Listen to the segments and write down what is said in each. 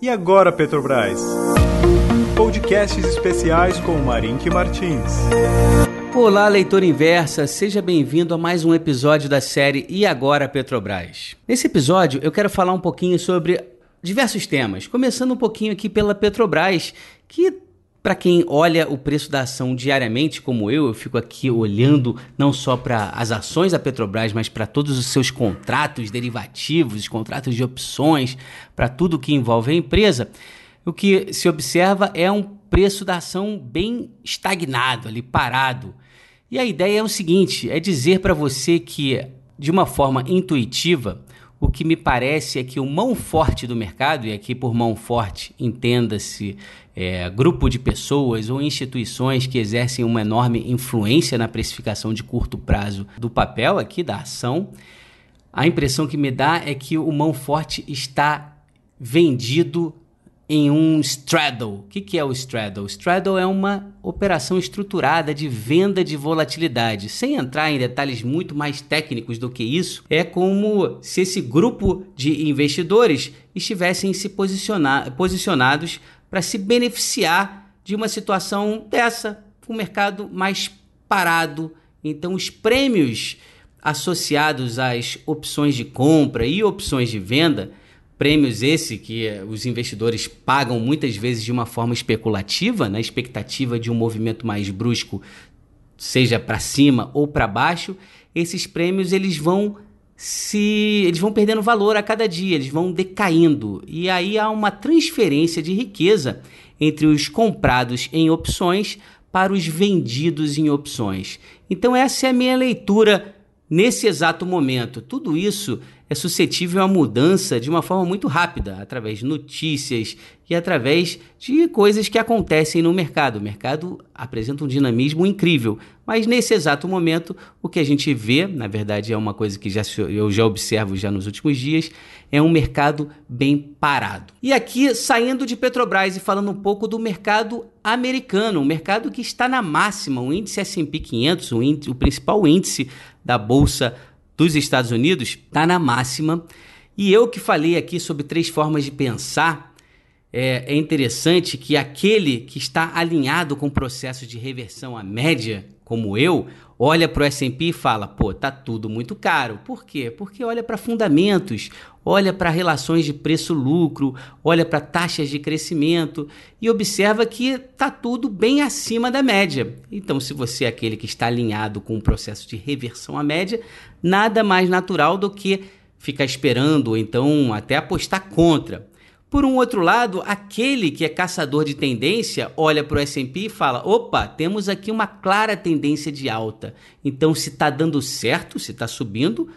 E agora, Petrobras? Podcasts especiais com Marink Martins. Olá, leitor inversa, seja bem-vindo a mais um episódio da série E Agora Petrobras. Nesse episódio eu quero falar um pouquinho sobre diversos temas, começando um pouquinho aqui pela Petrobras, que para quem olha o preço da ação diariamente, como eu, eu fico aqui olhando não só para as ações da Petrobras, mas para todos os seus contratos derivativos, contratos de opções, para tudo que envolve a empresa. O que se observa é um preço da ação bem estagnado, ali parado. E a ideia é o seguinte: é dizer para você que, de uma forma intuitiva, o que me parece é que o mão forte do mercado, e aqui por mão forte entenda-se é, grupo de pessoas ou instituições que exercem uma enorme influência na precificação de curto prazo do papel aqui, da ação, a impressão que me dá é que o mão forte está vendido em um straddle. O que, que é o straddle? O straddle é uma operação estruturada de venda de volatilidade. Sem entrar em detalhes muito mais técnicos do que isso, é como se esse grupo de investidores estivessem se posicionar, posicionados para se beneficiar de uma situação dessa, um mercado mais parado. Então, os prêmios associados às opções de compra e opções de venda Prêmios esse que eh, os investidores pagam muitas vezes de uma forma especulativa, na expectativa de um movimento mais brusco, seja para cima ou para baixo, esses prêmios eles vão se eles vão perdendo valor a cada dia, eles vão decaindo. E aí há uma transferência de riqueza entre os comprados em opções para os vendidos em opções. Então essa é a minha leitura nesse exato momento. Tudo isso é suscetível à mudança de uma forma muito rápida, através de notícias e através de coisas que acontecem no mercado. O mercado apresenta um dinamismo incrível, mas nesse exato momento o que a gente vê, na verdade é uma coisa que já, eu já observo já nos últimos dias, é um mercado bem parado. E aqui, saindo de Petrobras e falando um pouco do mercado americano, um mercado que está na máxima, o índice S&P 500, o, índice, o principal índice da bolsa dos Estados Unidos está na máxima. E eu que falei aqui sobre três formas de pensar, é, é interessante que aquele que está alinhado com o processo de reversão à média, como eu, olha para o S&P e fala, pô, tá tudo muito caro. Por quê? Porque olha para fundamentos, olha para relações de preço-lucro, olha para taxas de crescimento e observa que tá tudo bem acima da média. Então, se você é aquele que está alinhado com o processo de reversão à média, nada mais natural do que ficar esperando ou então até apostar contra. Por um outro lado, aquele que é caçador de tendência olha para o S&P e fala: opa, temos aqui uma clara tendência de alta. Então, se está dando certo, se está subindo,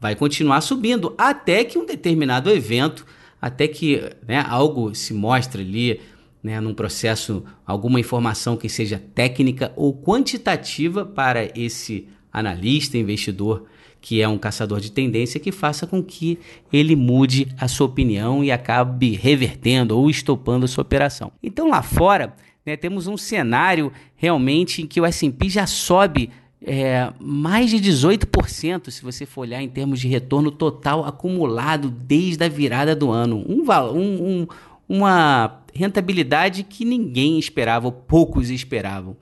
vai continuar subindo até que um determinado evento, até que né, algo se mostre ali, né, num processo, alguma informação que seja técnica ou quantitativa para esse analista, investidor que é um caçador de tendência, que faça com que ele mude a sua opinião e acabe revertendo ou estopando a sua operação. Então lá fora, né, temos um cenário realmente em que o S&P já sobe é, mais de 18%, se você for olhar em termos de retorno total acumulado desde a virada do ano. Um, um, um, uma rentabilidade que ninguém esperava, ou poucos esperavam.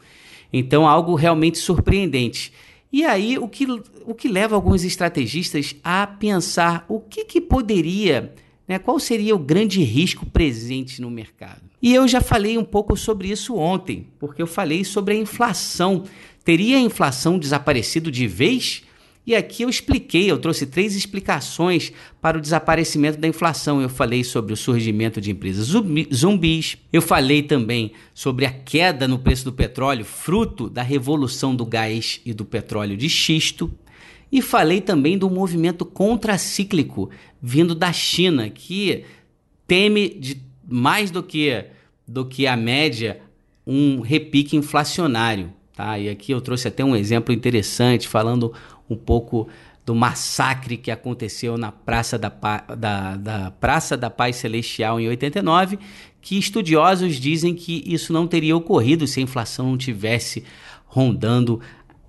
Então, algo realmente surpreendente. E aí, o que, o que leva alguns estrategistas a pensar o que, que poderia, né, qual seria o grande risco presente no mercado. E eu já falei um pouco sobre isso ontem, porque eu falei sobre a inflação. Teria a inflação desaparecido de vez? E aqui eu expliquei, eu trouxe três explicações para o desaparecimento da inflação. Eu falei sobre o surgimento de empresas zumbis, eu falei também sobre a queda no preço do petróleo, fruto da revolução do gás e do petróleo de xisto. E falei também do movimento contracíclico vindo da China, que teme de mais do que, do que a média um repique inflacionário. Tá? E aqui eu trouxe até um exemplo interessante falando um pouco do massacre que aconteceu na Praça da, da, da, Praça da Paz Celestial em 89, que estudiosos dizem que isso não teria ocorrido se a inflação não tivesse rondando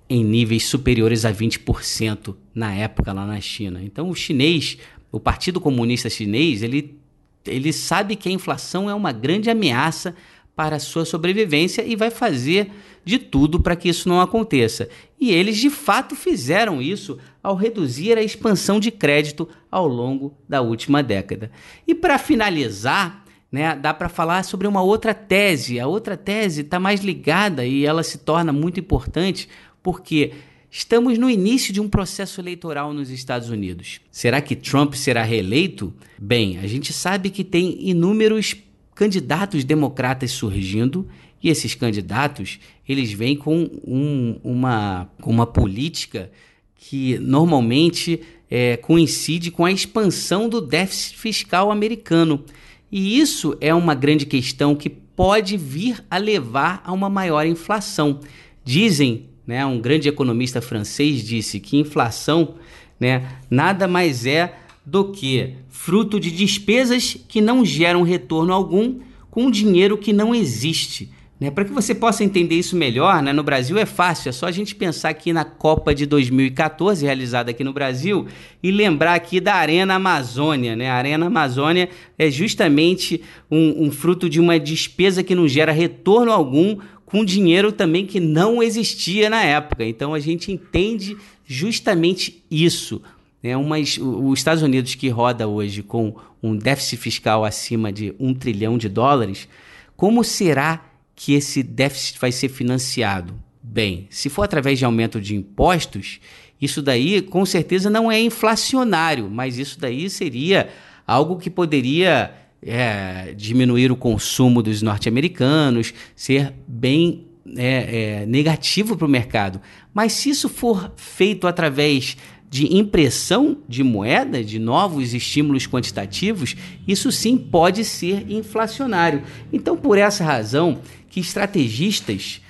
em níveis superiores a 20% na época lá na China. Então o chinês, o Partido Comunista Chinês, ele ele sabe que a inflação é uma grande ameaça para a sua sobrevivência e vai fazer de tudo para que isso não aconteça. E eles de fato fizeram isso ao reduzir a expansão de crédito ao longo da última década. E para finalizar, né, dá para falar sobre uma outra tese. A outra tese está mais ligada e ela se torna muito importante porque estamos no início de um processo eleitoral nos Estados Unidos. Será que Trump será reeleito? Bem, a gente sabe que tem inúmeros candidatos democratas surgindo e esses candidatos eles vêm com um, uma, uma política que normalmente é, coincide com a expansão do déficit fiscal americano. E isso é uma grande questão que pode vir a levar a uma maior inflação. Dizem, né, um grande economista francês disse que inflação né, nada mais é do que fruto de despesas que não geram retorno algum com dinheiro que não existe. Né? Para que você possa entender isso melhor, né? no Brasil é fácil, é só a gente pensar aqui na Copa de 2014, realizada aqui no Brasil, e lembrar aqui da Arena Amazônia. Né? A Arena Amazônia é justamente um, um fruto de uma despesa que não gera retorno algum, com dinheiro também que não existia na época. Então a gente entende justamente isso. Né? Umas, os Estados Unidos que roda hoje com um déficit fiscal acima de um trilhão de dólares, como será que esse déficit vai ser financiado? Bem, se for através de aumento de impostos, isso daí com certeza não é inflacionário, mas isso daí seria algo que poderia é, diminuir o consumo dos norte-americanos, ser bem é, é, negativo para o mercado. Mas se isso for feito através de impressão de moeda, de novos estímulos quantitativos, isso sim pode ser inflacionário. Então, por essa razão, que estrategistas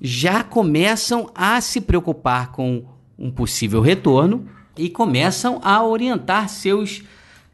já começam a se preocupar com um possível retorno e começam a orientar seus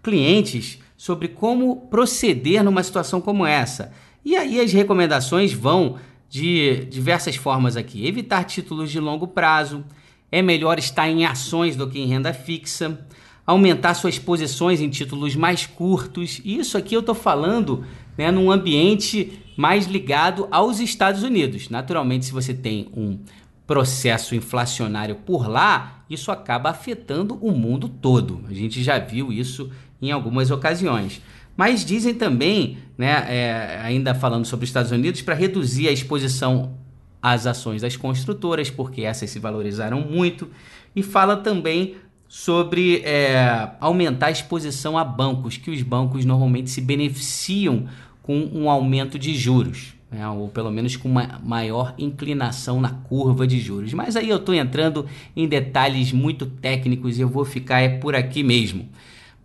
clientes sobre como proceder numa situação como essa. E aí as recomendações vão de diversas formas aqui: evitar títulos de longo prazo, é melhor estar em ações do que em renda fixa, aumentar suas posições em títulos mais curtos. Isso aqui eu estou falando né, num ambiente mais ligado aos Estados Unidos. Naturalmente, se você tem um processo inflacionário por lá, isso acaba afetando o mundo todo. A gente já viu isso em algumas ocasiões. Mas dizem também, né, é, ainda falando sobre os Estados Unidos, para reduzir a exposição às ações das construtoras, porque essas se valorizaram muito, e fala também sobre é, aumentar a exposição a bancos, que os bancos normalmente se beneficiam com um aumento de juros, né? ou pelo menos com uma maior inclinação na curva de juros. Mas aí eu estou entrando em detalhes muito técnicos e eu vou ficar é por aqui mesmo.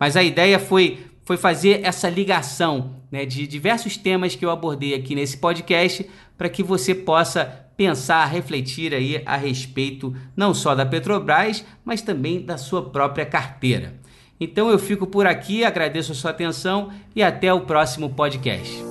Mas a ideia foi, foi fazer essa ligação né, de diversos temas que eu abordei aqui nesse podcast para que você possa pensar, refletir aí a respeito não só da Petrobras, mas também da sua própria carteira. Então eu fico por aqui, agradeço a sua atenção e até o próximo podcast.